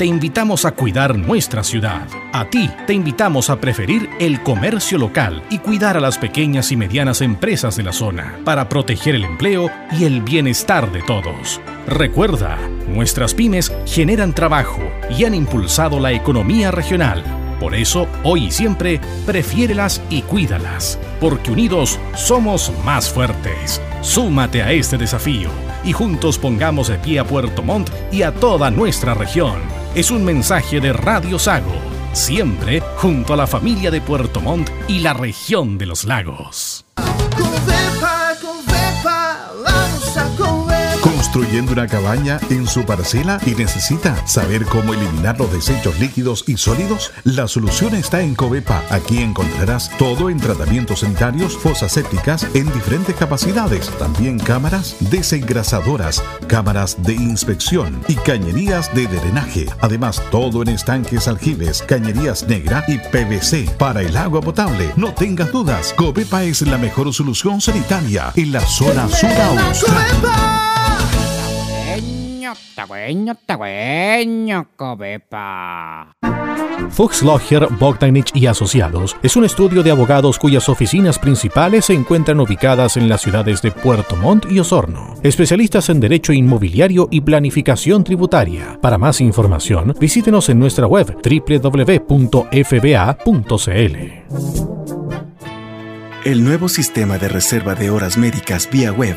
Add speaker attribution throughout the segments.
Speaker 1: te invitamos a cuidar nuestra ciudad. A ti te invitamos a preferir el comercio local y cuidar a las pequeñas y medianas empresas de la zona para proteger el empleo y el bienestar de todos. Recuerda, nuestras pymes generan trabajo y han impulsado la economía regional. Por eso, hoy y siempre, prefiérelas y cuídalas, porque unidos somos más fuertes. Súmate a este desafío y juntos pongamos de pie a Puerto Montt y a toda nuestra región es un mensaje de Radio Sago, siempre junto a la familia de Puerto Montt y la región de los lagos.
Speaker 2: Construyendo una cabaña en su parcela y necesita saber cómo eliminar los desechos líquidos y sólidos? La solución está en Covepa. Aquí encontrarás todo en tratamientos sanitarios, fosas sépticas en diferentes capacidades, también cámaras desengrasadoras, cámaras de inspección y cañerías de drenaje. Además, todo en estanques aljibes, cañerías negra y PVC para el agua potable. No tengas dudas, Covepa es la mejor solución sanitaria en la zona sur austral.
Speaker 1: Fuchs Logger, Bogdanich y Asociados es un estudio de abogados cuyas oficinas principales se encuentran ubicadas en las ciudades de Puerto Montt y Osorno. Especialistas en derecho inmobiliario y planificación tributaria. Para más información, visítenos en nuestra web www.fba.cl.
Speaker 3: El nuevo sistema de reserva de horas médicas vía web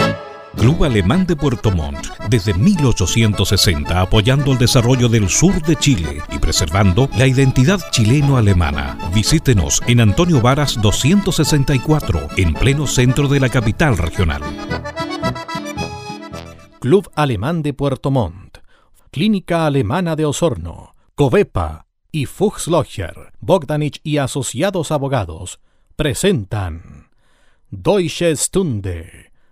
Speaker 1: Club Alemán de Puerto Montt, desde 1860 apoyando el desarrollo del sur de Chile y preservando la identidad chileno-alemana. Visítenos en Antonio Varas 264, en pleno centro de la capital regional. Club Alemán de Puerto Montt, Clínica Alemana de Osorno, Covepa y Fuchs Logger, Bogdanich y Asociados Abogados presentan Deutsche Stunde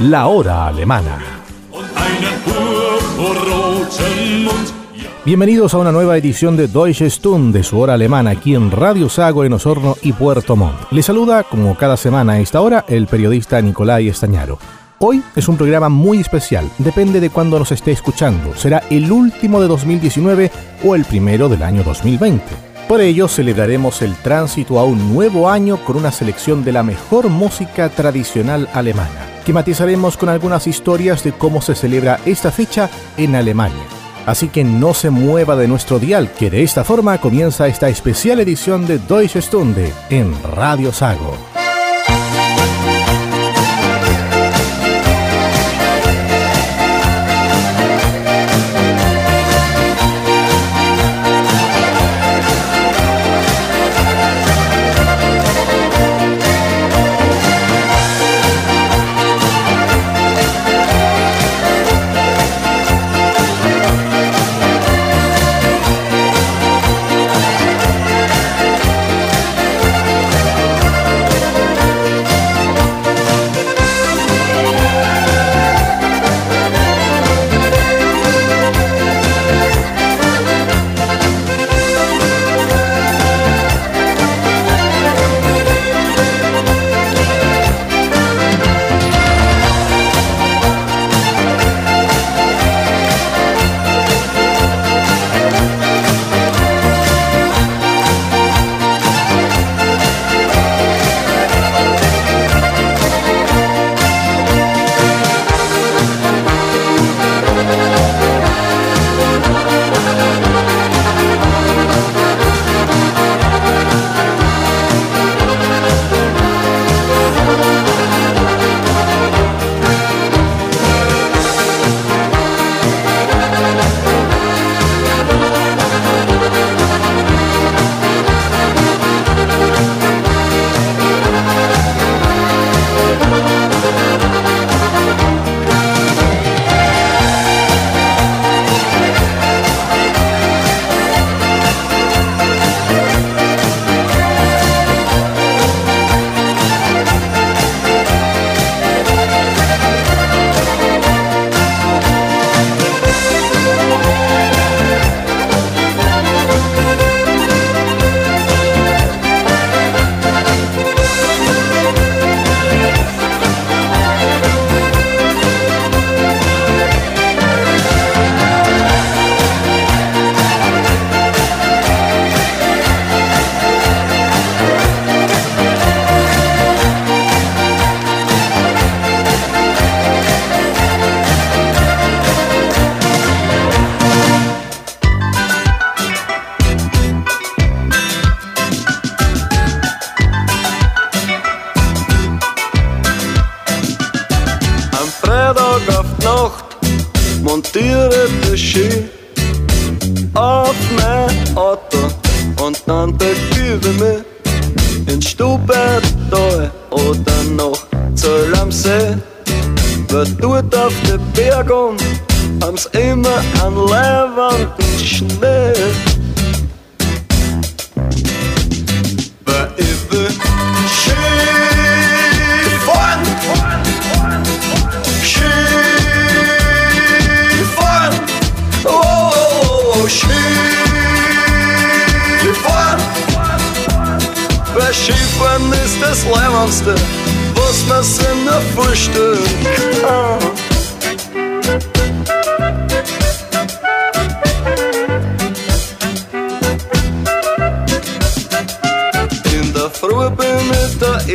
Speaker 1: la hora alemana. Bienvenidos a una nueva edición de Deutsche Stunde, de su hora alemana, aquí en Radio Sago en Osorno y Puerto Montt. Les saluda, como cada semana a esta hora, el periodista Nicolai Estañaro. Hoy es un programa muy especial, depende de cuándo nos esté escuchando. Será el último de 2019 o el primero del año 2020. Por ello celebraremos el tránsito a un nuevo año con una selección de la mejor música tradicional alemana que matizaremos con algunas historias de cómo se celebra esta fecha en Alemania. Así que no se mueva de nuestro dial, que de esta forma comienza esta especial edición de Deutsche Stunde en Radio Sago.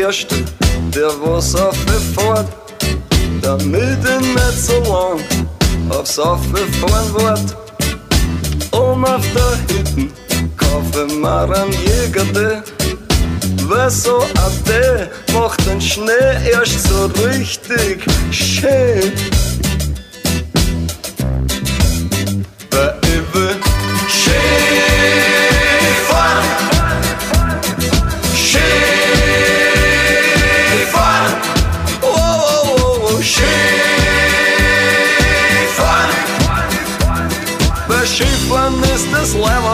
Speaker 4: Ich der was aufgefährt, damit ich nicht so lang aufs Aufgefahren wird. Um auf der Hütten kaufe mir einen Jäger, Wer so Ade macht den Schnee erst so richtig schön.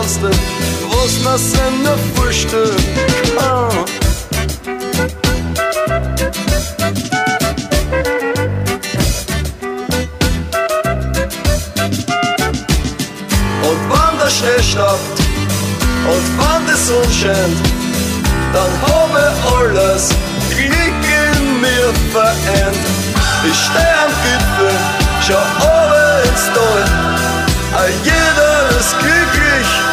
Speaker 4: Das Leibendste, was man in der Frühstück kann. Schnee stoppt und wann die Sonne scheint, dann habe alles Glück in mir vereint. Ich steh am Gipfel, schau oben ins Tal, a jeder ist glücklich,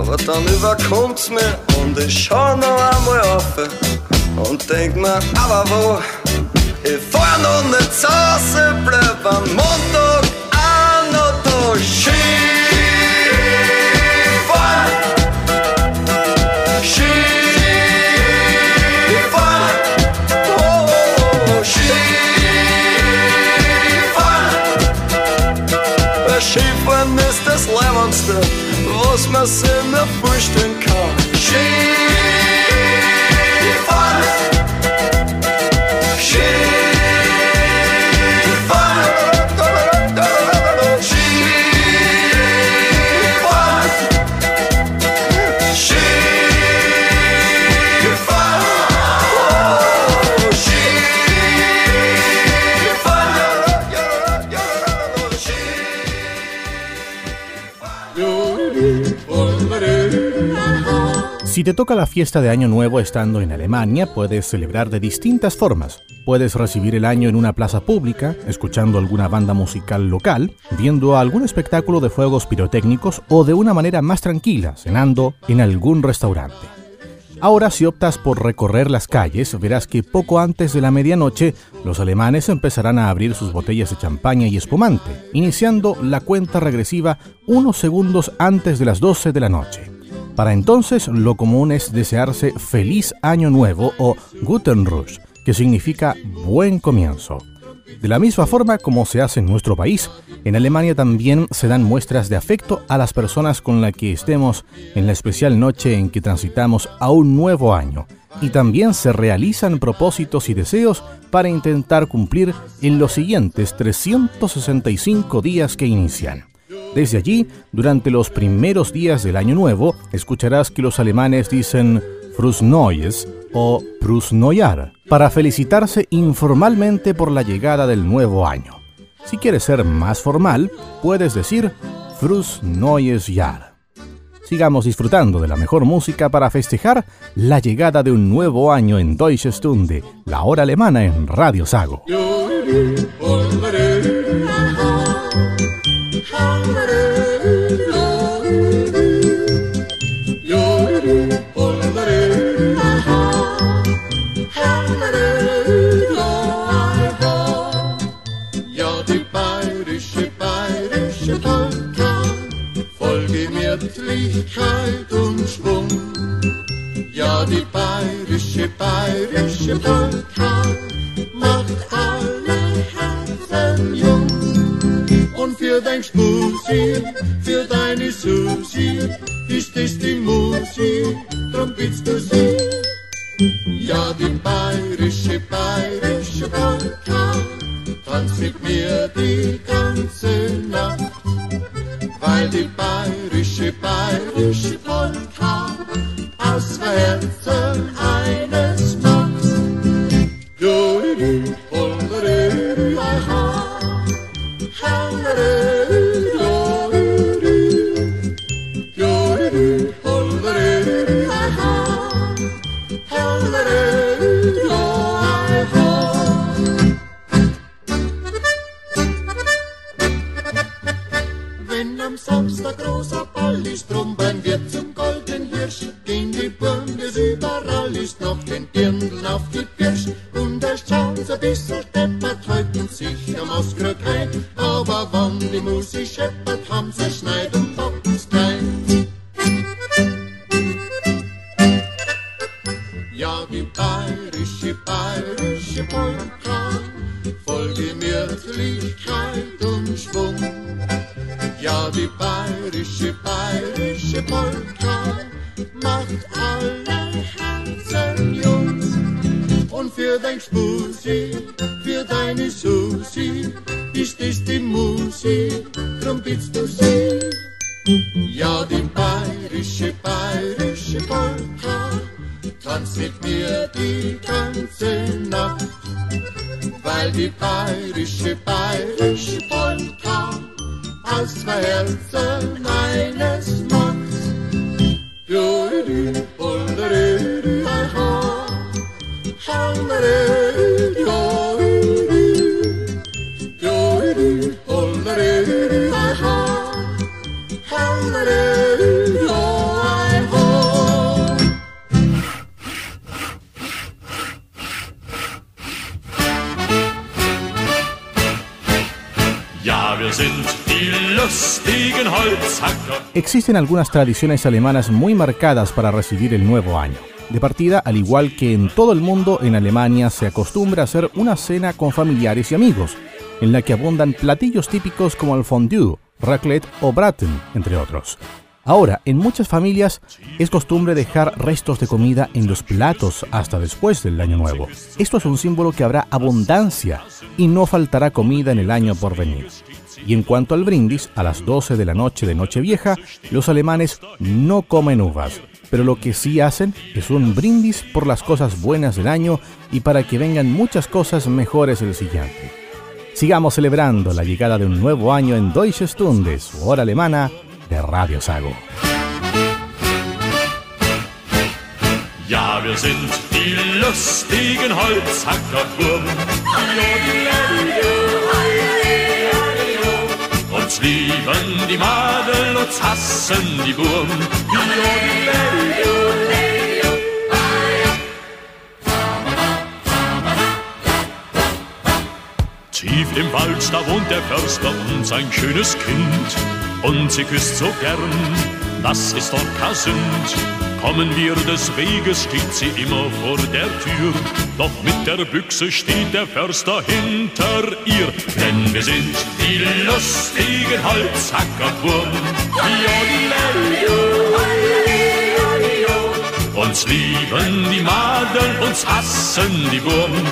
Speaker 4: Aber dann überkommt's mir und ich schau noch einmal auf und denk mir, aber wo? Ich fahr noch nicht zu Hause, bleib am Montag auch noch da Skifahren. Skifahren. Oh, oh, oh, ist das Leibendste, Christmas in the Frühstück kommt.
Speaker 1: Si te toca la fiesta de Año Nuevo estando en Alemania, puedes celebrar de distintas formas. Puedes recibir el año en una plaza pública, escuchando alguna banda musical local, viendo algún espectáculo de fuegos pirotécnicos o de una manera más tranquila, cenando en algún restaurante. Ahora si optas por recorrer las calles, verás que poco antes de la medianoche los alemanes empezarán a abrir sus botellas de champaña y espumante, iniciando la cuenta regresiva unos segundos antes de las 12 de la noche. Para entonces lo común es desearse feliz año nuevo o Guten Rutsch, que significa buen comienzo. De la misma forma como se hace en nuestro país, en Alemania también se dan muestras de afecto a las personas con las que estemos en la especial noche en que transitamos a un nuevo año. Y también se realizan propósitos y deseos para intentar cumplir en los siguientes 365 días que inician. Desde allí, durante los primeros días del Año Nuevo, escucharás que los alemanes dicen Frus Neues o Prus Neujahr para felicitarse informalmente por la llegada del nuevo año. Si quieres ser más formal, puedes decir Frus Jahr. Sigamos disfrutando de la mejor música para festejar la llegada de un nuevo año en Deutsche Stunde, la hora alemana en Radio Sago.
Speaker 5: Gemütlichkeit und Schwung. Ja, die bayerische, bayerische Polka macht alle Und für dein Spusi, für deine Susi, ist es die Musik, drum bittst du sie. Ja, die bayerische, bayerische Polka tanzt mit mir die ganze Nacht weil die bayerische, bayerische Polka aus Herzen eines macht. Polderidi, aha, halleridi, jodidi, jodidi, Hello. Samstag großer Ball ist, Trombein wird zum golden Hirsch. Gehen die Bundes überall, ist noch den Dirndl auf die Pirsch. Und erst schauen ein bisschen steppert, halten sich am Auskrückei. Aber wann die Musik scheppert, haben sie Schneid
Speaker 1: Existen algunas tradiciones alemanas muy marcadas para recibir el nuevo año. De partida, al igual que en todo el mundo, en Alemania se acostumbra a hacer una cena con familiares y amigos, en la que abundan platillos típicos como el fondue, raclette o braten, entre otros. Ahora, en muchas familias es costumbre dejar restos de comida en los platos hasta después del año nuevo. Esto es un símbolo que habrá abundancia y no faltará comida en el año por venir. Y en cuanto al brindis, a las 12 de la noche de Nochevieja, los alemanes no comen uvas, pero lo que sí hacen es un brindis por las cosas buenas del año y para que vengan muchas cosas mejores el siguiente. Sigamos celebrando la llegada de un nuevo año en Deutsche Stunde, su hora alemana de Radio Sago.
Speaker 6: Ja, wir sind die lustigen Holzhackerburgen. Lieben die Madeln, uns hassen die Burgen. Tief im Wald, da wohnt der Förster und sein schönes Kind. Und sie küsst so gern, das ist doch kein Sünd. Kommen wir des Weges, steht sie immer vor der Tür. Doch mit der Büchse steht der Förster hinter ihr. Denn wir sind die lustigen Holzhackerburgen. Uns lieben die Madeln, uns hassen die Burgen.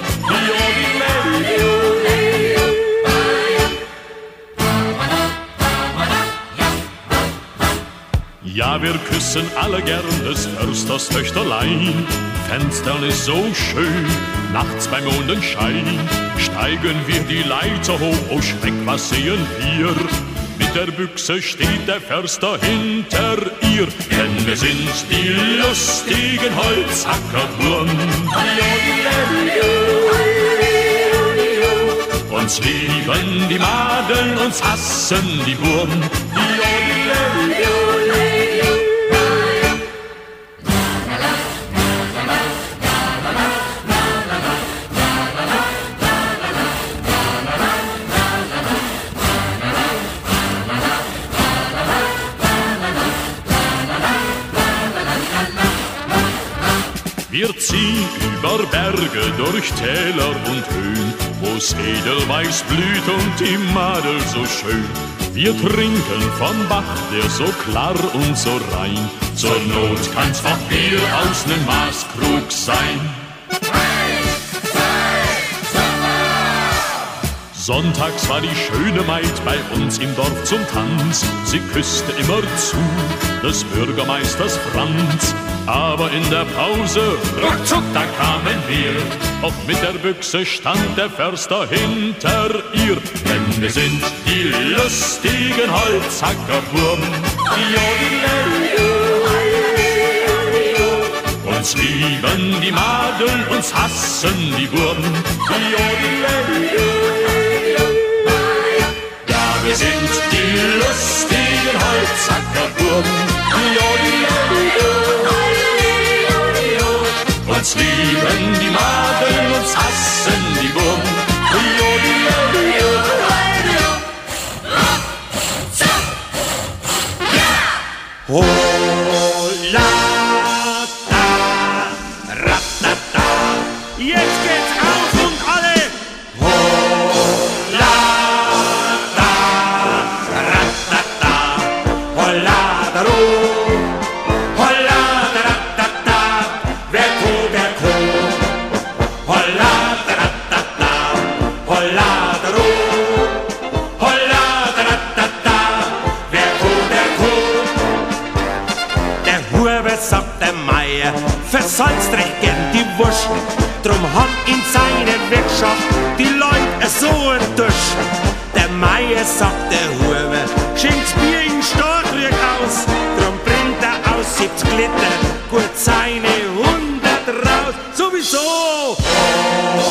Speaker 6: Ja, wir küssen alle gern des Försters Töchterlein. Fenstern ist so schön, nachts beim Mondenschein. Steigen wir die Leiter hoch, oh Schreck, was sehen wir? Mit der Büchse steht der Förster hinter ihr, denn wir sind die lustigen Holzackerburm. Uns lieben die Madeln, uns hassen die Burm. Wir ziehen über Berge, durch Täler und Höhen, wo's Edelweiß blüht und die Madel so schön. Wir trinken vom Bach, der so klar und so rein. Zur Not kann's auch Bier aus nem Maßkrug sein. Sonntags war die schöne Maid bei uns im Dorf zum Tanz. Sie küsste immer zu des Bürgermeisters Franz. Aber in der Pause, ruckzuck, da kamen wir. Auch mit der Büchse stand der Förster hinter ihr. Denn wir sind die lustigen Holzackerburm. Uns lieben die Madeln, uns hassen die Burm. Ja, wir sind die lustigen Holzackerburm uns lieben die Maden, und hassen die
Speaker 7: Wurm. Oh. Versalzt recht gern die Wurst. Drum haben in seiner Wirtschaft die Leute so enttäuscht. Der Meier sagt der Huber, schenkt's Bier in Starkrück aus. Drum bringt er aus 70 Liter gut seine 100 raus. Sowieso!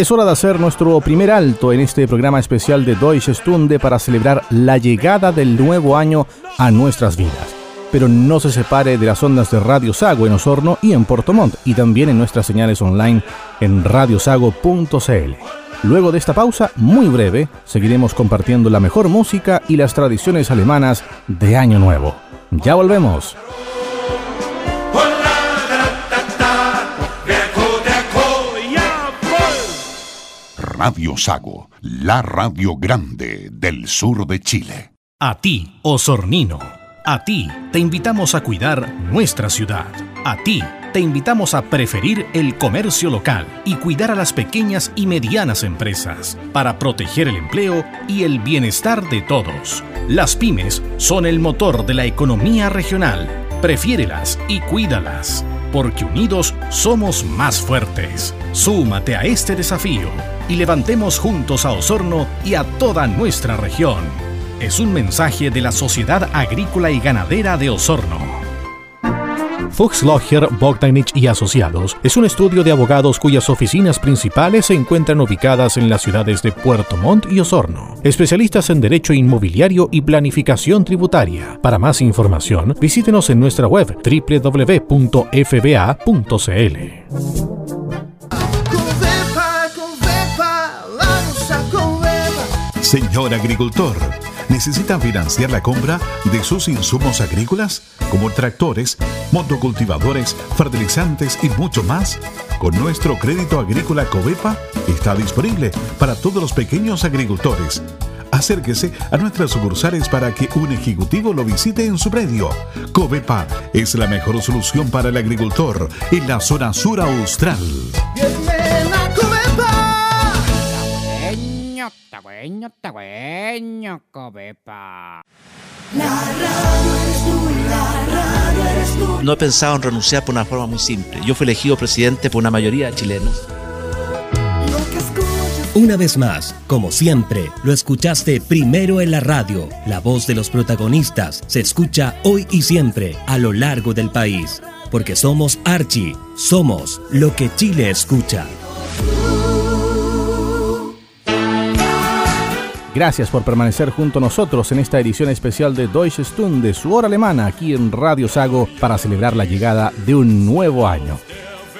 Speaker 1: Es hora de hacer nuestro primer alto en este programa especial de Deutsche Stunde para celebrar la llegada del nuevo año a nuestras vidas. Pero no se separe de las ondas de Radio Sago en Osorno y en Puerto Montt y también en nuestras señales online en radiosago.cl. Luego de esta pausa, muy breve, seguiremos compartiendo la mejor música y las tradiciones alemanas de Año Nuevo. Ya volvemos.
Speaker 8: Radio Sago, la radio grande del sur de Chile.
Speaker 1: A ti, Osornino. A ti te invitamos a cuidar nuestra ciudad. A ti te invitamos a preferir el comercio local y cuidar a las pequeñas y medianas empresas para proteger el empleo y el bienestar de todos. Las pymes son el motor de la economía regional. Prefiérelas y cuídalas, porque unidos somos más fuertes. Súmate a este desafío y levantemos juntos a Osorno y a toda nuestra región. Es un mensaje de la Sociedad Agrícola y Ganadera de Osorno. Fuchs Logger, Bogdanich y Asociados es un estudio de abogados cuyas oficinas principales se encuentran ubicadas en las ciudades de Puerto Montt y Osorno. Especialistas en derecho inmobiliario y planificación tributaria. Para más información, visítenos en nuestra web www.fba.cl.
Speaker 2: Señor agricultor, ¿necesita financiar la compra de sus insumos agrícolas? Como tractores, motocultivadores, fertilizantes y mucho más. Con nuestro crédito agrícola Covepa está disponible para todos los pequeños agricultores. Acérquese a nuestras sucursales para que un ejecutivo lo visite en su predio. Covepa es la mejor solución para el agricultor en la zona sur austral.
Speaker 9: No he pensado en renunciar por una forma muy simple. Yo fui elegido presidente por una mayoría de chilenos.
Speaker 10: Una vez más, como siempre, lo escuchaste primero en la radio. La voz de los protagonistas se escucha hoy y siempre a lo largo del país. Porque somos Archie, somos lo que Chile escucha.
Speaker 1: Gracias por permanecer junto a nosotros en esta edición especial de Deutsche Stunde de su hora alemana aquí en Radio Sago para celebrar la llegada de un nuevo año.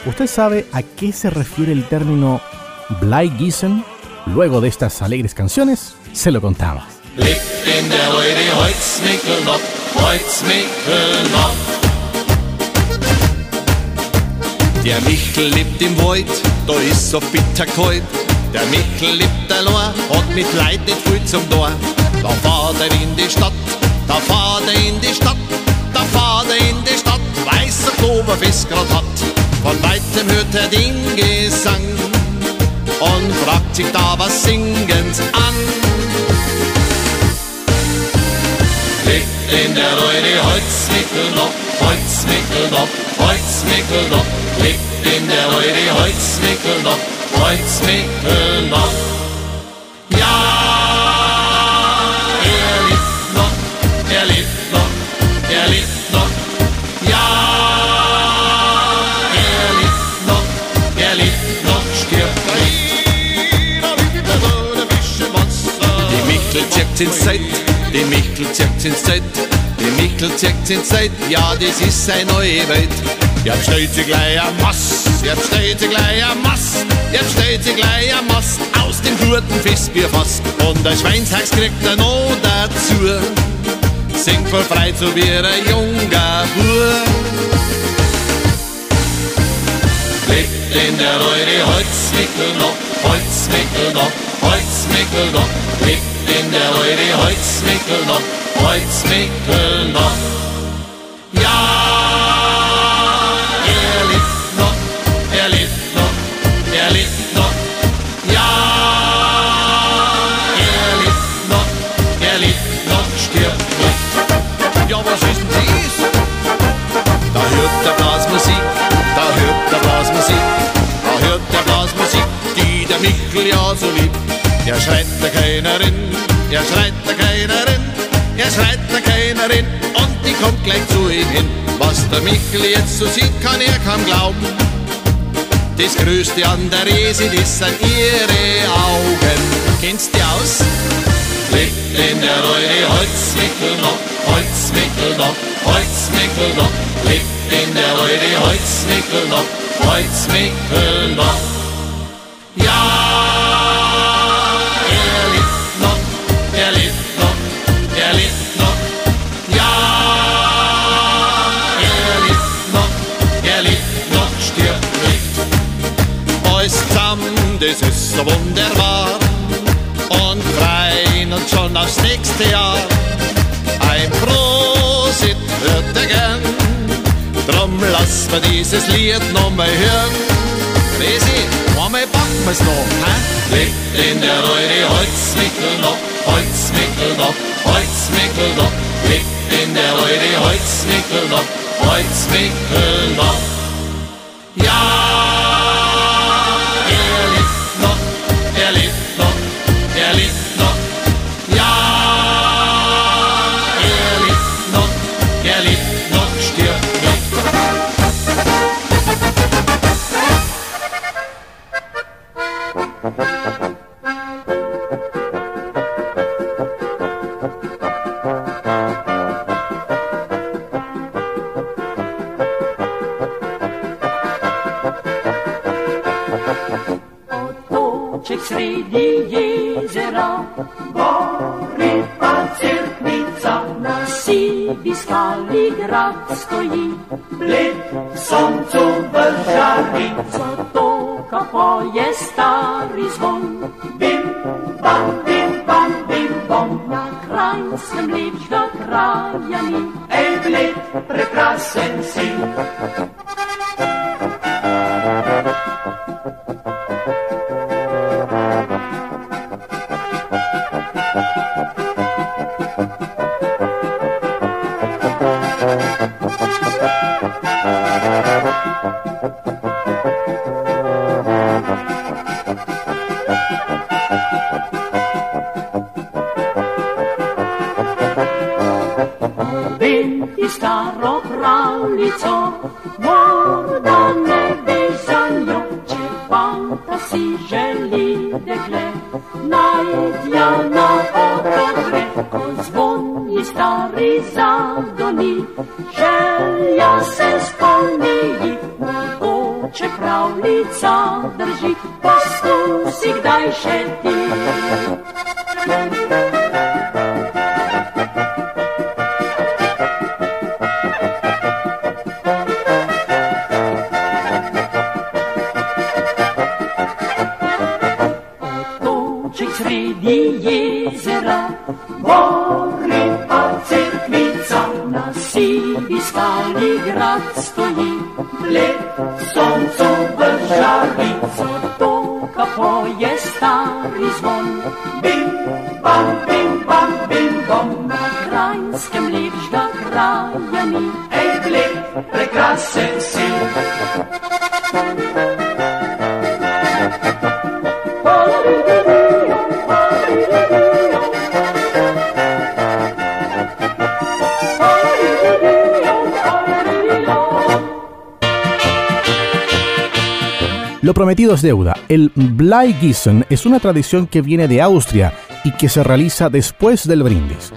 Speaker 1: ¿Usted sabe a qué se refiere el término Bleigissen? Luego de estas alegres canciones, se lo contaba.
Speaker 11: Der lebt im da. Der Michel lebt allein, hat mit Leid nicht viel zum Tor. Da fahrt er in die Stadt, da fahrt er in die Stadt, da fahrt er in die Stadt, weiß Oktoberfest grad hat. Von weitem hört er den Gesang und fragt sich da was singens an. Lebt in der Reude Holzmickel noch, Holzmickel noch, Holzmickel noch, lebt in der Reude Holzmickel noch, Holzmickel noch. Ja, er lebt noch, er lebt noch, er lebt noch. Ja, er lebt noch, er lebt noch, stirbt Die Michel zirkt ins Zeit, die Michel zirkt ins Zeit, die Michel zirkt ins Zeit, ja, das ist seine neue Welt. Jetzt steht sie gleich am Mast, jetzt steht sie gleich am Mast, jetzt steht sie gleich am Mast, aus dem guten Festbier fast. Und ein Schweinshax kriegt er noch dazu, singt voll frei so wie ein junger Bub. Lebt in der Reude Holzmickel noch, Holzmickel noch, Holzmickel noch, lebt in der Reude Holzmickel noch, Holzmickel noch. Ja, Ja, was ist denn dies? Da hört der Blasmusik, da hört der Blasmusik, da hört der Blasmusik, die der Michel ja so liebt. Er schreit der Kellnerin, er schreit der Kellnerin, er schreit der Kellnerin und die kommt gleich zu ihm hin. Was der Michel jetzt so sieht, kann er kaum glauben. Das Größte an der Resi, das sind ihre Augen. Kennst du aus? Lebt in der Holzmickel noch, Holzmickel noch, lebt in der noch, Holzmickel noch. Ja, er lebt noch, er lebt noch, er lebt noch. Ja, er lebt noch, er lebt noch, stirbt nicht. Zusammen, das ist so wunderbar und uns schon aufs nächste Jahr. Ein Prosit hört er gern, drum lass mir dieses Lied noch mal hören. Resi, einmal packen wir's noch, hä? Lebt in der Reude Holzmickel noch, Holzmickel noch, Holzmickel noch, lebt in der Reude Holzmickel noch, Holzmickel noch. Ja,
Speaker 12: gori pa cerkvica, na Sibirska grad stoji. Lep soncu v žari, zato kako je stari zvon. Bim, bam, bim, bam, bim, bom, na krajskem lepš do kraja mi. Ej, lep, prekrasen si.
Speaker 1: Lo prometido es deuda. El Bleigissen es una tradición que viene de Austria y que se realiza después del brindis.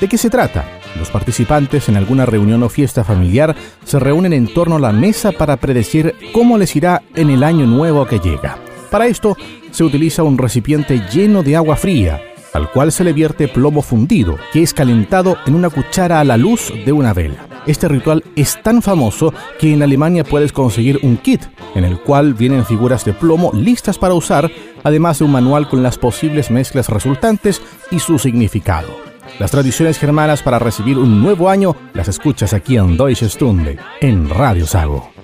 Speaker 1: ¿De qué se trata? Los participantes en alguna reunión o fiesta familiar se reúnen en torno a la mesa para predecir cómo les irá en el año nuevo que llega. Para esto se utiliza un recipiente lleno de agua fría, al cual se le vierte plomo fundido, que es calentado en una cuchara a la luz de una vela. Este ritual es tan famoso que en Alemania puedes conseguir un kit en el cual vienen figuras de plomo listas para usar, además de un manual con las posibles mezclas resultantes y su significado. Las tradiciones germanas para recibir un nuevo año las escuchas aquí en Deutsche Stunde, en Radio Sago.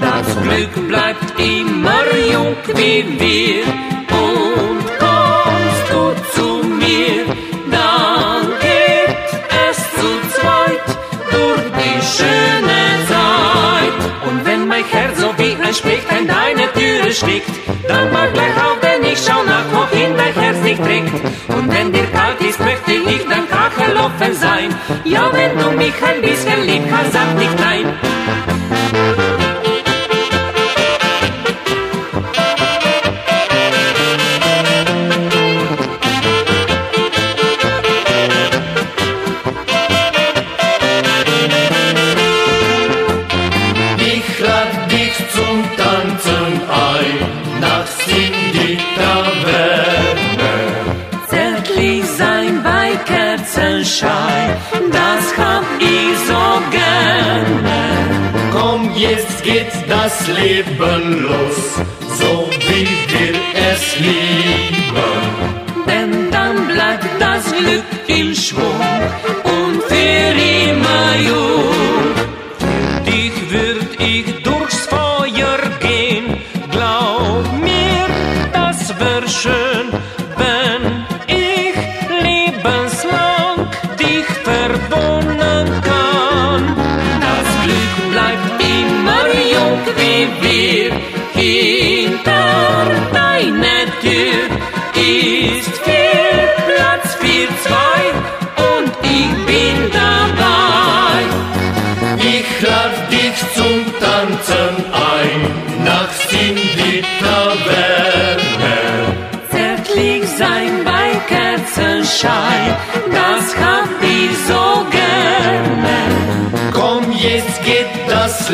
Speaker 12: Das Glück bleibt immer jung wie wir, und kommst du zu mir, dann geht es zu zweit durch die schöne Zeit. Und wenn mein Herz so wie ein Specht an deine Türe schlägt, dann mach gleich auf, denn ich schau nach, wohin dein Herz dich trägt. Und wenn dir kalt ist, möchte ich dein Kachel offen sein. Ja, wenn du mich ein bisschen lieb hast, sag nicht nein. Das
Speaker 11: Leben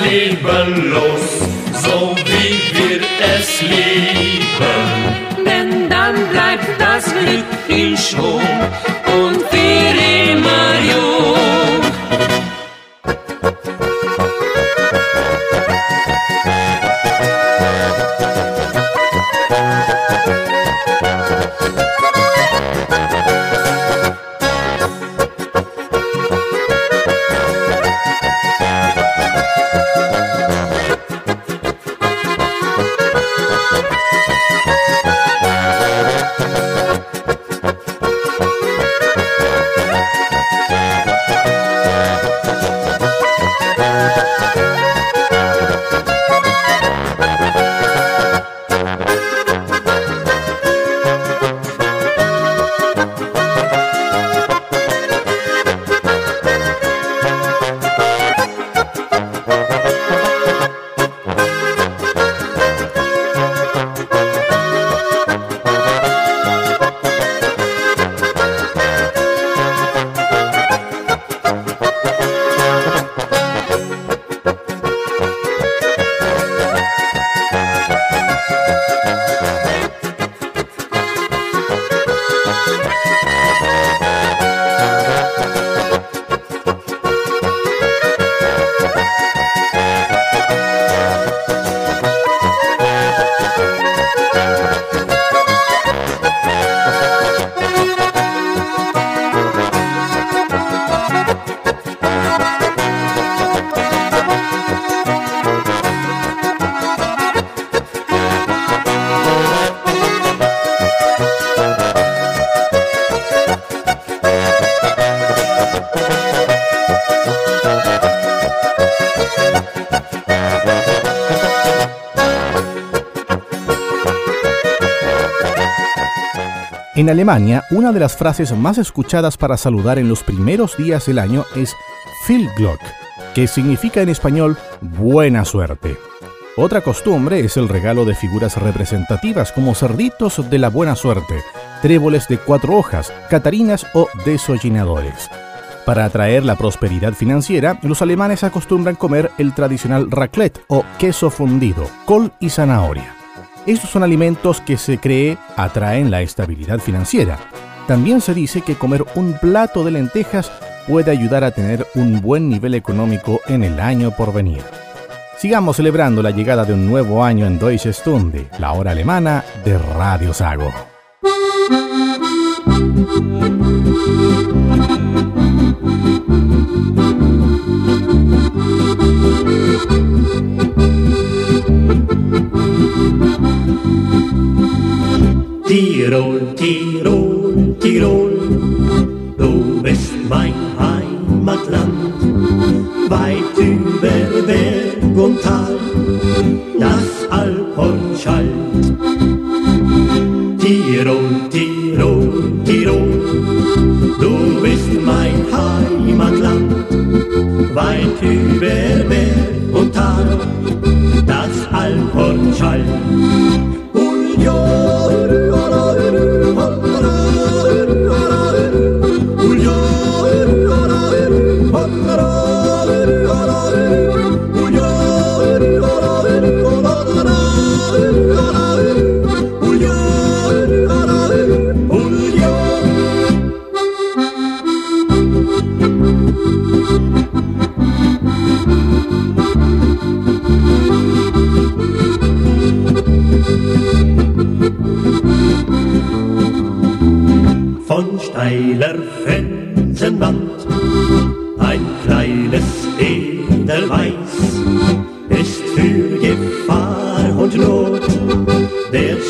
Speaker 11: Leben los, so wie wir es lieben.
Speaker 12: Denn dann bleibt das Glück in Schwung
Speaker 1: Alemania, una de las frases más escuchadas para saludar en los primeros días del año es Viel que significa en español buena suerte. Otra costumbre es el regalo de figuras representativas como cerditos de la buena suerte, tréboles de cuatro hojas, catarinas o desollinadores. Para atraer la prosperidad financiera, los alemanes acostumbran comer el tradicional raclette o queso fundido, col y zanahoria. Estos son alimentos que se cree atraen la estabilidad financiera. También se dice que comer un plato de lentejas puede ayudar a tener un buen nivel económico en el año por venir. Sigamos celebrando la llegada de un nuevo año en Deutsche Stunde, la hora alemana de Radio Sago.
Speaker 13: Tirol, Tirol, Tirol, du bist mein Heimatland, weit über Berg und Tal, das Alphorn schallt. Tirol, Tirol, Tirol, du bist mein Heimatland, weit über Berg und Tal, das Alphorn schallt. Von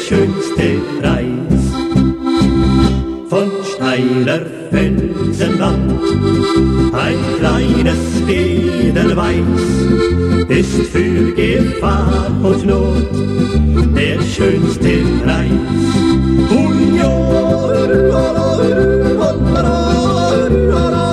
Speaker 13: schönste Preis. Von steiler Felsenwand ein kleines Edelweiß ist für Gefahr und Not der schönste Preis. Das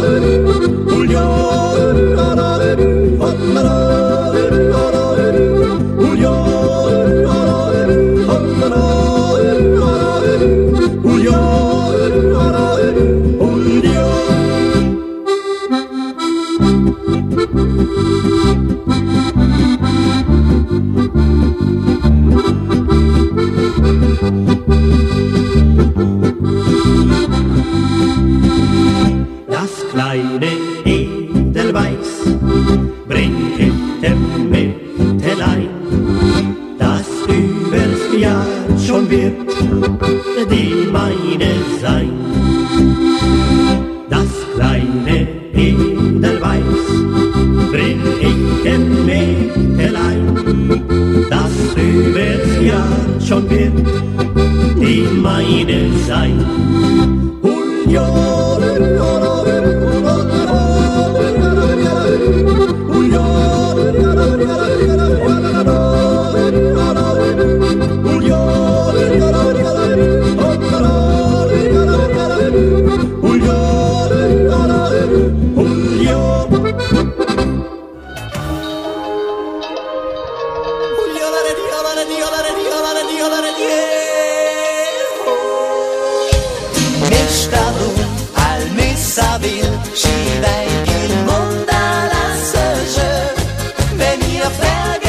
Speaker 14: Ela pega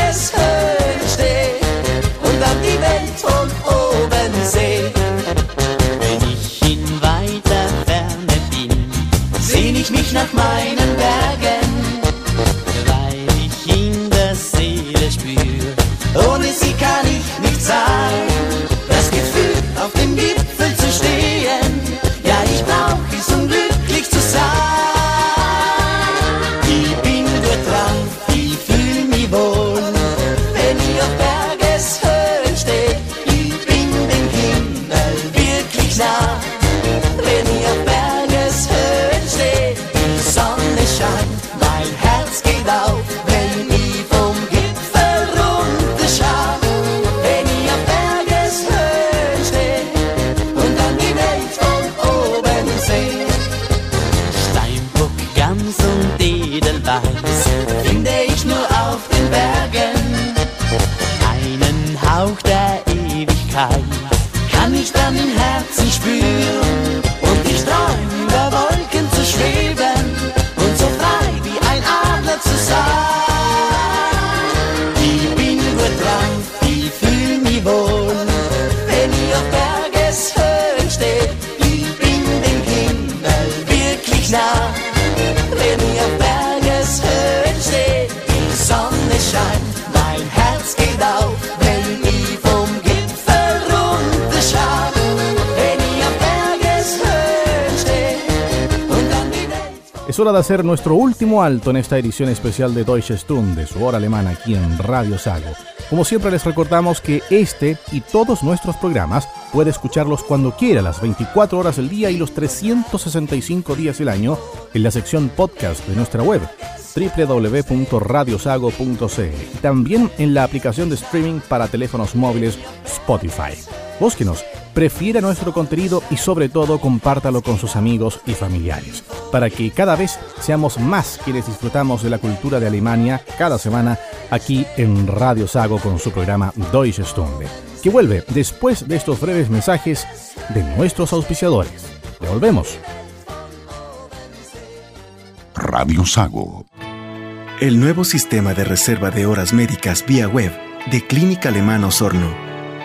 Speaker 14: hacer nuestro último alto en esta edición especial de Deutsche Stunde, su hora alemana aquí en Radio Sago. Como siempre les recordamos que este y todos nuestros programas puede escucharlos cuando quiera, las 24 horas del día y los 365 días del año en la sección podcast de nuestra web www.radiosago.cl y también en la aplicación de streaming para teléfonos móviles Spotify. Búsquenos, prefiera nuestro contenido y sobre todo compártalo con sus amigos y familiares, para que cada vez seamos más quienes disfrutamos de la cultura de Alemania cada semana aquí en Radio Sago con su programa Deutsche Stunde, que vuelve después de estos breves mensajes de nuestros auspiciadores. Devolvemos.
Speaker 8: Radio Sago.
Speaker 3: El nuevo sistema de reserva de horas médicas vía web de Clínica Alemana Osorno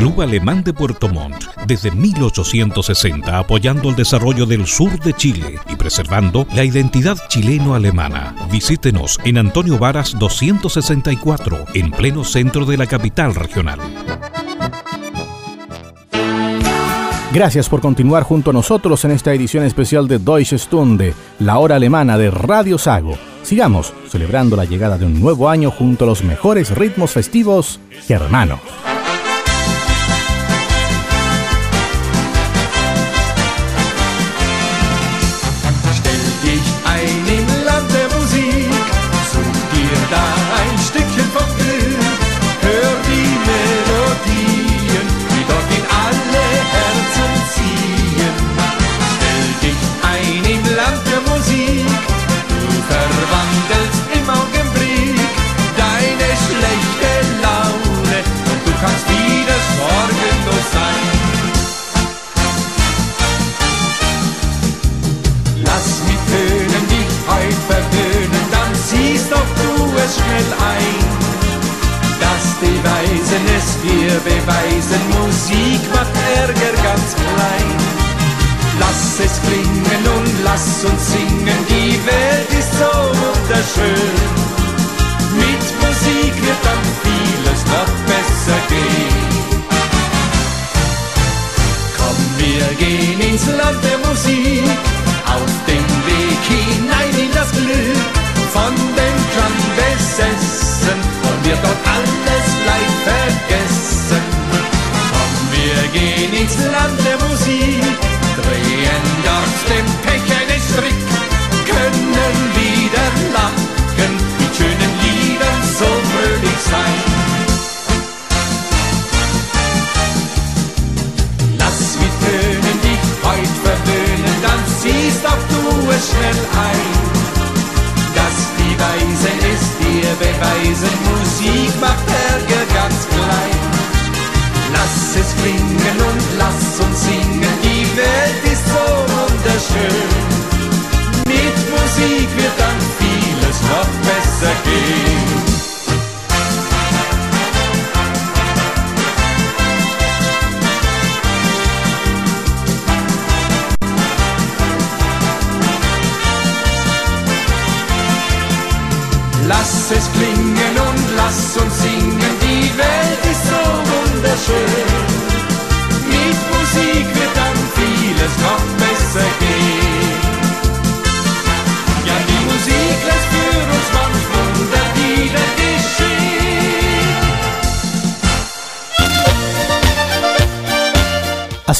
Speaker 15: Club Alemán de Puerto Montt, desde 1860 apoyando el desarrollo del sur de Chile y preservando la identidad chileno-alemana. Visítenos en Antonio Varas 264, en pleno centro de la capital regional.
Speaker 14: Gracias por continuar junto a nosotros en esta edición especial de Deutsche Stunde, la hora alemana de Radio Sago. Sigamos celebrando la llegada de un nuevo año junto a los mejores ritmos festivos germanos.
Speaker 5: Hass und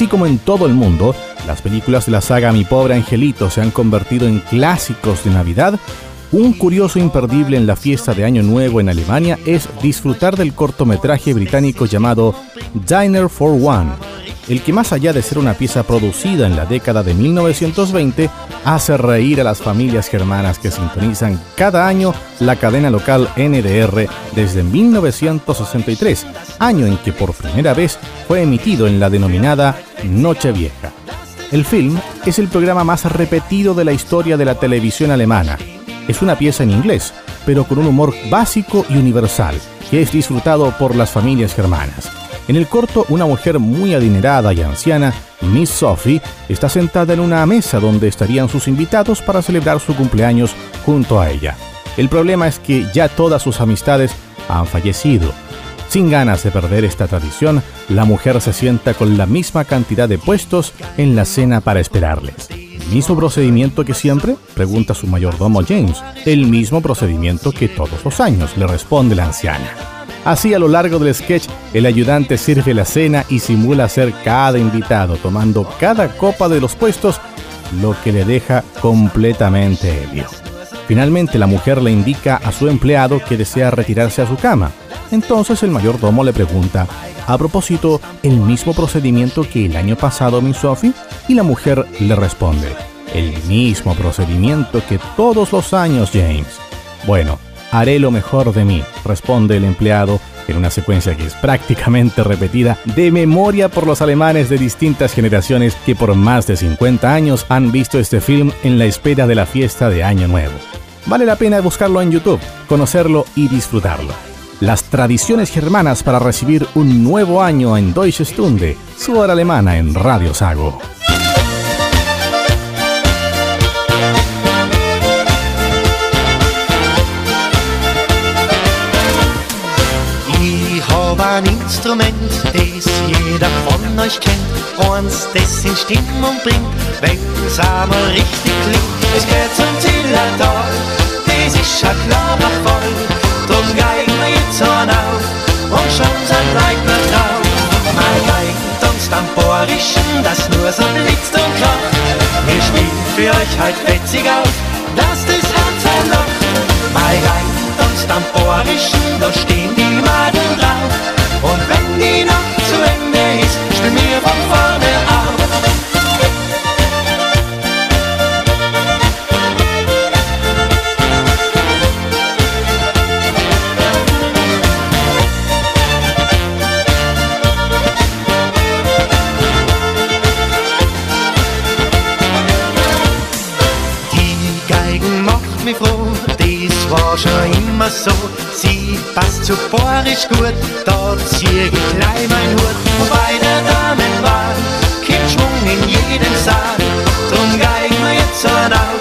Speaker 1: Así como en todo el mundo, las películas de la saga Mi pobre angelito se han convertido en clásicos de Navidad, un curioso imperdible en la fiesta de Año Nuevo en Alemania es disfrutar del cortometraje británico llamado Diner for One, el que más allá de ser una pieza producida en la década de 1920, hace reír a las familias germanas que sintonizan cada año la cadena local NDR desde 1963, año en que por primera vez fue emitido en la denominada Nochevieja. El film es el programa más repetido de la historia de la televisión alemana. Es una pieza en inglés, pero con un humor básico y universal, que es disfrutado por las familias germanas. En el corto, una mujer muy adinerada y anciana, Miss Sophie, está sentada en una mesa donde estarían sus invitados para celebrar su cumpleaños junto a ella. El problema es que ya todas sus amistades han fallecido. Sin ganas de perder esta tradición, la mujer se sienta con la misma cantidad de puestos en la cena para esperarles. ¿El mismo procedimiento que siempre? Pregunta su mayordomo James. El mismo procedimiento que todos los años, le responde la anciana. Así a lo largo del sketch, el ayudante sirve la cena y simula ser cada invitado, tomando cada copa de los puestos, lo que le deja completamente ebrio. Finalmente la mujer le indica a su empleado que desea retirarse a su cama. Entonces el mayordomo le pregunta, a propósito, ¿el mismo procedimiento que el año pasado, Miss Sophie? Y la mujer le responde, el mismo procedimiento que todos los años, James. Bueno, haré lo mejor de mí, responde el empleado en una secuencia que es prácticamente repetida de memoria por los alemanes de distintas generaciones que por más de 50 años han visto este film en la espera de la fiesta de Año Nuevo. Vale la pena buscarlo en YouTube, conocerlo y disfrutarlo. Las tradiciones germanas para recibir un nuevo año en Deutsche Stunde, su hora alemana en Radio Sago.
Speaker 16: Ein Instrument, das jeder von euch kennt. Eins, das in Stimmung bringt, wenn's einmal richtig klingt. Es gehört zum Zillertal, das ist ein klarer Fall. An auf und schon sind Leute wir drauf. Mein Geigen tanzt am Bohrischen, das nur so blitzt und kracht. Wir spielen für euch halt fetzig auf, dass das Herz erlacht. Mein Geigen tanzt am Bohrischen, da stehen die Maden drauf. Und wenn die Nacht immer so. Sie passt so bohrisch gut, da zieh ich gleich mein Hut. Und bei der Damenwahl kommt Schwung in jeden Saal, drum geigen wir jetzt an auf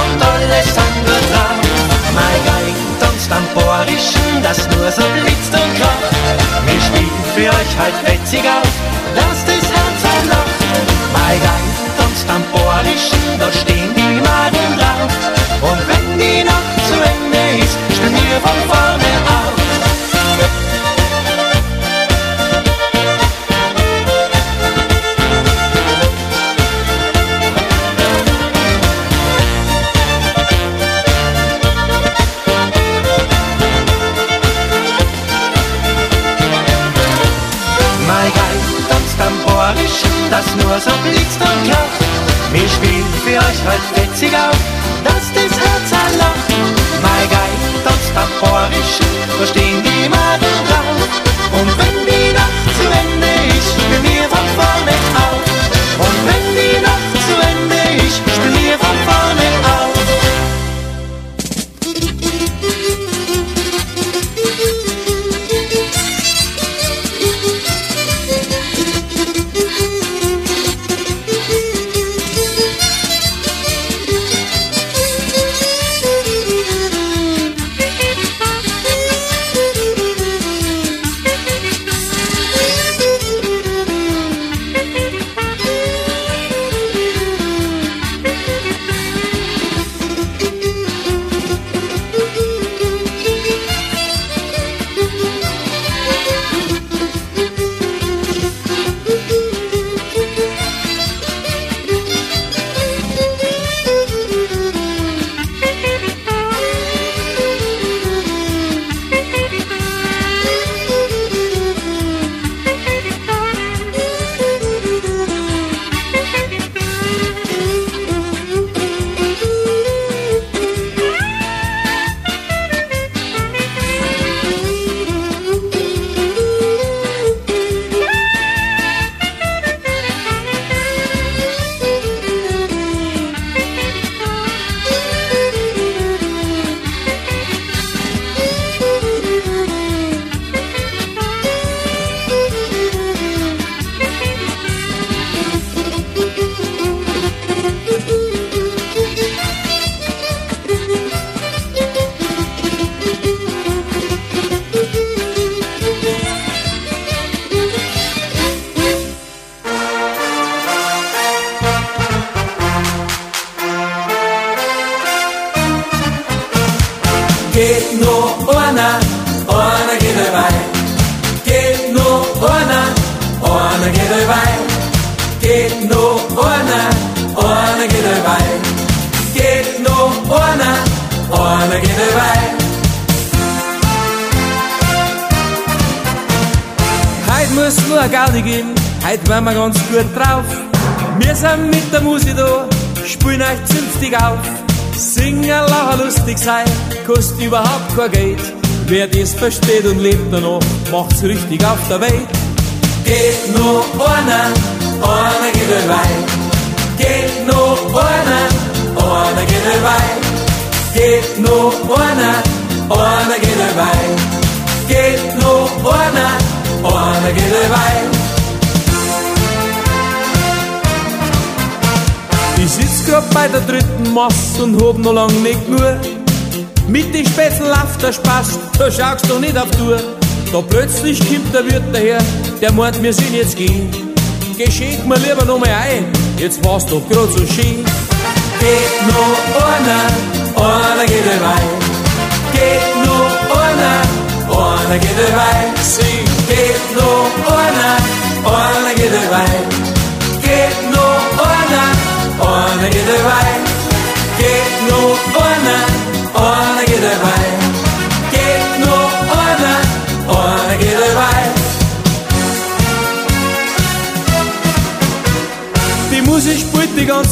Speaker 16: und alles andere drauf. Mein Geig tanzt am Bohrischen, das nur so blitzt und kracht. Wir spielen für euch halt fetzig auf, lasst das Herz ein Lacht. Mein Geig tanzt am Bohrischen,
Speaker 5: versteht und lebt danach, macht's richtig auf der Welt.
Speaker 17: Geht nur einer, einer geht dabei. Geht nur einer, einer geht dabei. Geht nur einer, einer geht dabei. Geht nur einer, einer geht dabei.
Speaker 5: Ich sitz grad bei der dritten Mass und hab noch lang nicht nur. Mit den Spätzen läuft der Spaß, da schaust du nicht auf Tour. Da plötzlich kommt der Wirt daher, der meint, wir sind jetzt gehen. Geh, schenk mir lieber noch mal ein, jetzt war's doch grad so schön.
Speaker 17: Geht nur einer, einer geht dabei. Geht nur einer, einer geht dabei. Geht nur einer,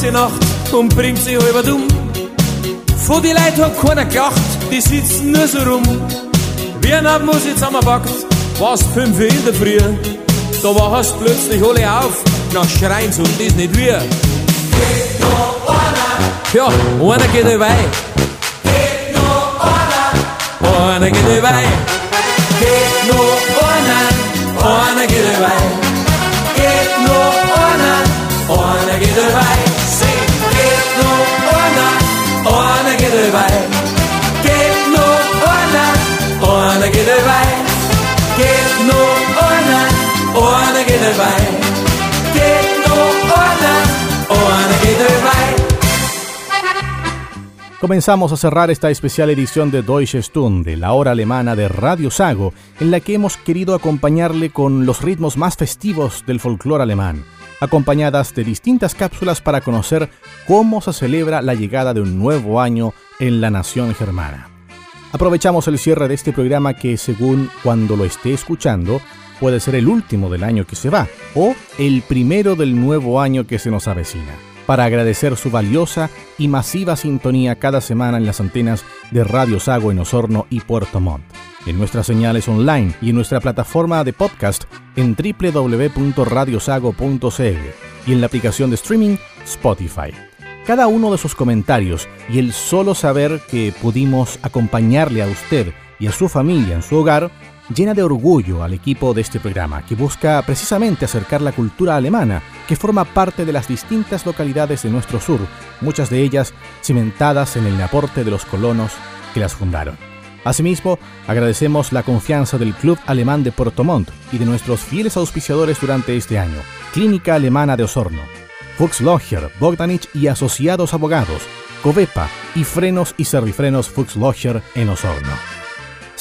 Speaker 5: ganze Nacht und bringt sie halber dumm. Von die Leuten hat keiner gelacht, die sitzen nur so rum. Wie ein Abend jetzt ich zusammenpackt, was fünf in der Früh. Da wachst plötzlich alle auf, nach Schreins und ist nicht wir. Geht noch einer. Ja, einer geht dabei.
Speaker 18: Geht noch einer. Einer geht dabei. Geht nur einer. Einer geht dabei.
Speaker 1: Comenzamos a cerrar esta especial edición de Deutsche Stunde, la hora alemana de Radio Sago, en la que hemos querido acompañarle con los ritmos más festivos del folclore alemán, acompañadas de distintas cápsulas para conocer cómo se celebra la llegada de un nuevo año en la nación germana. Aprovechamos el cierre de este programa que, según cuando lo esté escuchando, puede ser el último del año que se va o el primero del nuevo año que se nos avecina para agradecer su valiosa y masiva sintonía cada semana en las antenas de Radio Sago en Osorno y Puerto Montt, en nuestras señales online y en nuestra plataforma de podcast en www.radiosago.cl y en la aplicación de streaming Spotify. Cada uno de sus comentarios y el solo saber que pudimos acompañarle a usted y a su familia en su hogar llena de orgullo al equipo de este programa, que busca precisamente acercar la cultura alemana, que forma parte de las distintas localidades de nuestro sur, muchas de ellas cimentadas en el aporte de los colonos que las fundaron. Asimismo, agradecemos la confianza del Club Alemán de Puerto Montt y de nuestros fieles auspiciadores durante este año, Clínica Alemana de Osorno, Fuchs Logger, Bogdanich y Asociados Abogados, Covepa y Frenos y Servifrenos Fuchs Logger en Osorno.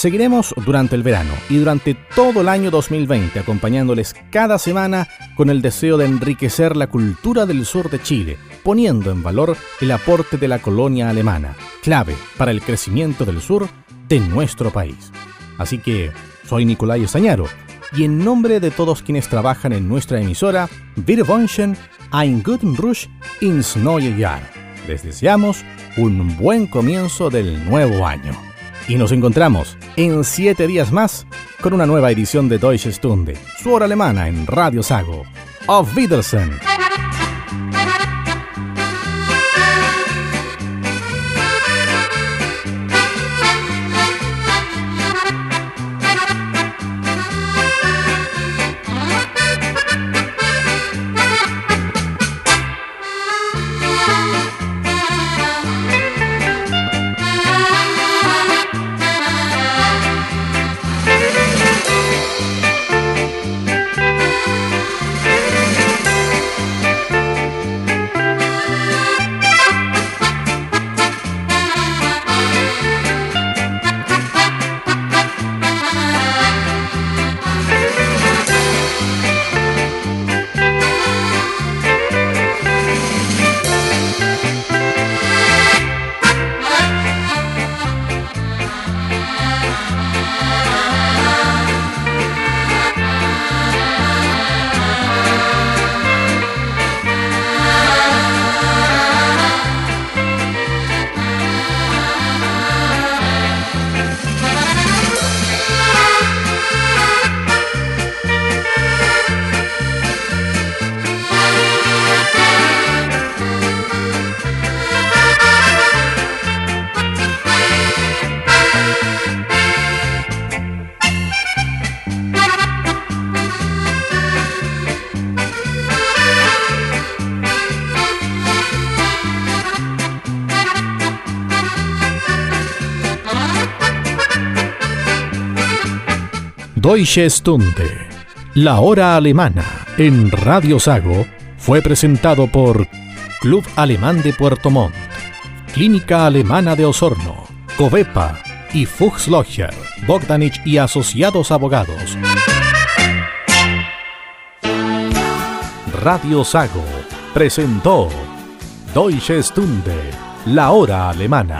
Speaker 1: Seguiremos durante el verano y durante todo el año 2020 acompañándoles cada semana con el deseo de enriquecer la cultura del sur de Chile, poniendo en valor el aporte de la colonia alemana, clave para el crecimiento del sur de nuestro país. Así que soy Nicolai Estañaro y en nombre de todos quienes trabajan en nuestra emisora, Wir wünschen ein guten Rush ins neue Jahr. Les deseamos un buen comienzo del nuevo año. Y nos encontramos en siete días más con una nueva edición de Deutsche Stunde, su hora alemana en Radio Sago. Auf Wiedersehen. Deutsche Stunde, la hora alemana, en Radio Sago, fue presentado por Club Alemán de Puerto Montt, Clínica Alemana de Osorno, Covepa y Fuchs Logger, Bogdanich y Asociados Abogados. Radio Sago presentó Deutsche Stunde, la hora alemana.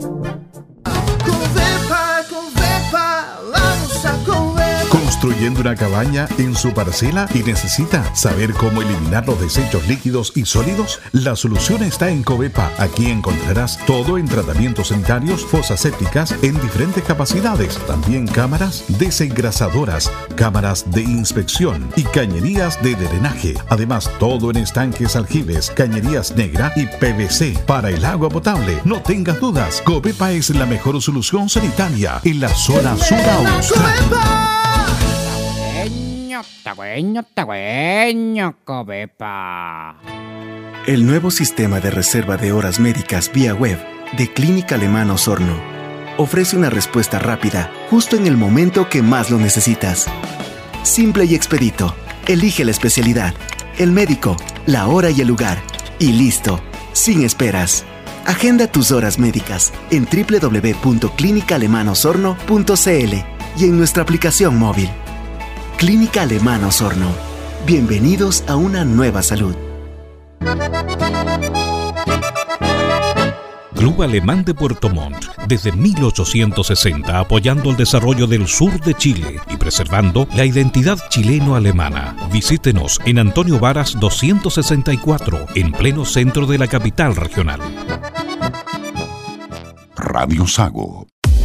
Speaker 2: construyendo una cabaña en su parcela y necesita saber cómo eliminar los desechos líquidos y sólidos? La solución está en Covepa. Aquí encontrarás todo en tratamientos sanitarios, fosas sépticas en diferentes capacidades, también cámaras desengrasadoras, cámaras de inspección y cañerías de drenaje. Además, todo en estanques aljibes, cañerías negra y PVC para el agua potable. No tengas dudas, Covepa es la mejor solución sanitaria en la zona sur austral.
Speaker 3: El nuevo sistema de reserva de horas médicas vía web de Clínica Alemana Osorno ofrece una respuesta rápida justo en el momento que más lo necesitas. Simple y expedito. Elige la especialidad, el médico, la hora y el lugar. Y listo, sin esperas. Agenda tus horas médicas en www.clinicalemanosorno.cl y en nuestra aplicación móvil. Clínica Alemana Osorno. Bienvenidos a una nueva salud.
Speaker 15: Club Alemán de Puerto Montt, desde 1860 apoyando el desarrollo del sur de Chile y preservando la identidad chileno-alemana. Visítenos en Antonio Varas 264, en pleno centro de la capital regional.
Speaker 8: Radio Sago.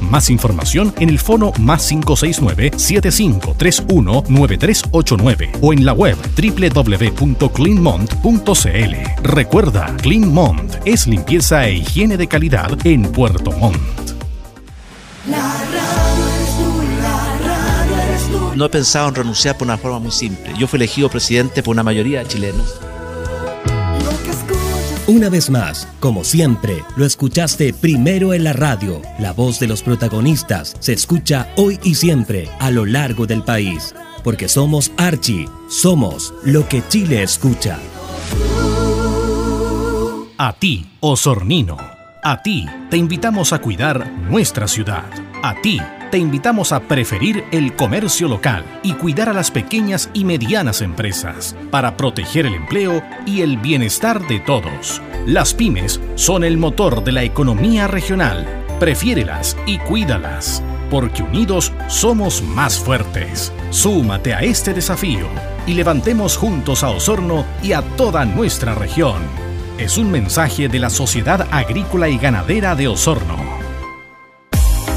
Speaker 1: Más información en el fono más 569-7531-9389 o en la web www.cleanmont.cl. Recuerda, Clean Mont es limpieza e higiene de calidad en Puerto Montt.
Speaker 9: No he pensado en renunciar por una forma muy simple. Yo fui elegido presidente por una mayoría de chilenos.
Speaker 10: Una vez más, como siempre, lo escuchaste primero en la radio. La voz de los protagonistas se escucha hoy y siempre a lo largo del país. Porque somos Archie, somos lo que Chile escucha.
Speaker 1: A ti, Osornino. A ti te invitamos a cuidar nuestra ciudad. A ti te invitamos a preferir el comercio local y cuidar a las pequeñas y medianas empresas para proteger el empleo y el bienestar de todos. Las pymes son el motor de la economía regional. Prefiérelas y cuídalas, porque unidos somos más fuertes. Súmate a este desafío y levantemos juntos a Osorno y a toda nuestra región. Es un mensaje de la Sociedad Agrícola y Ganadera de Osorno.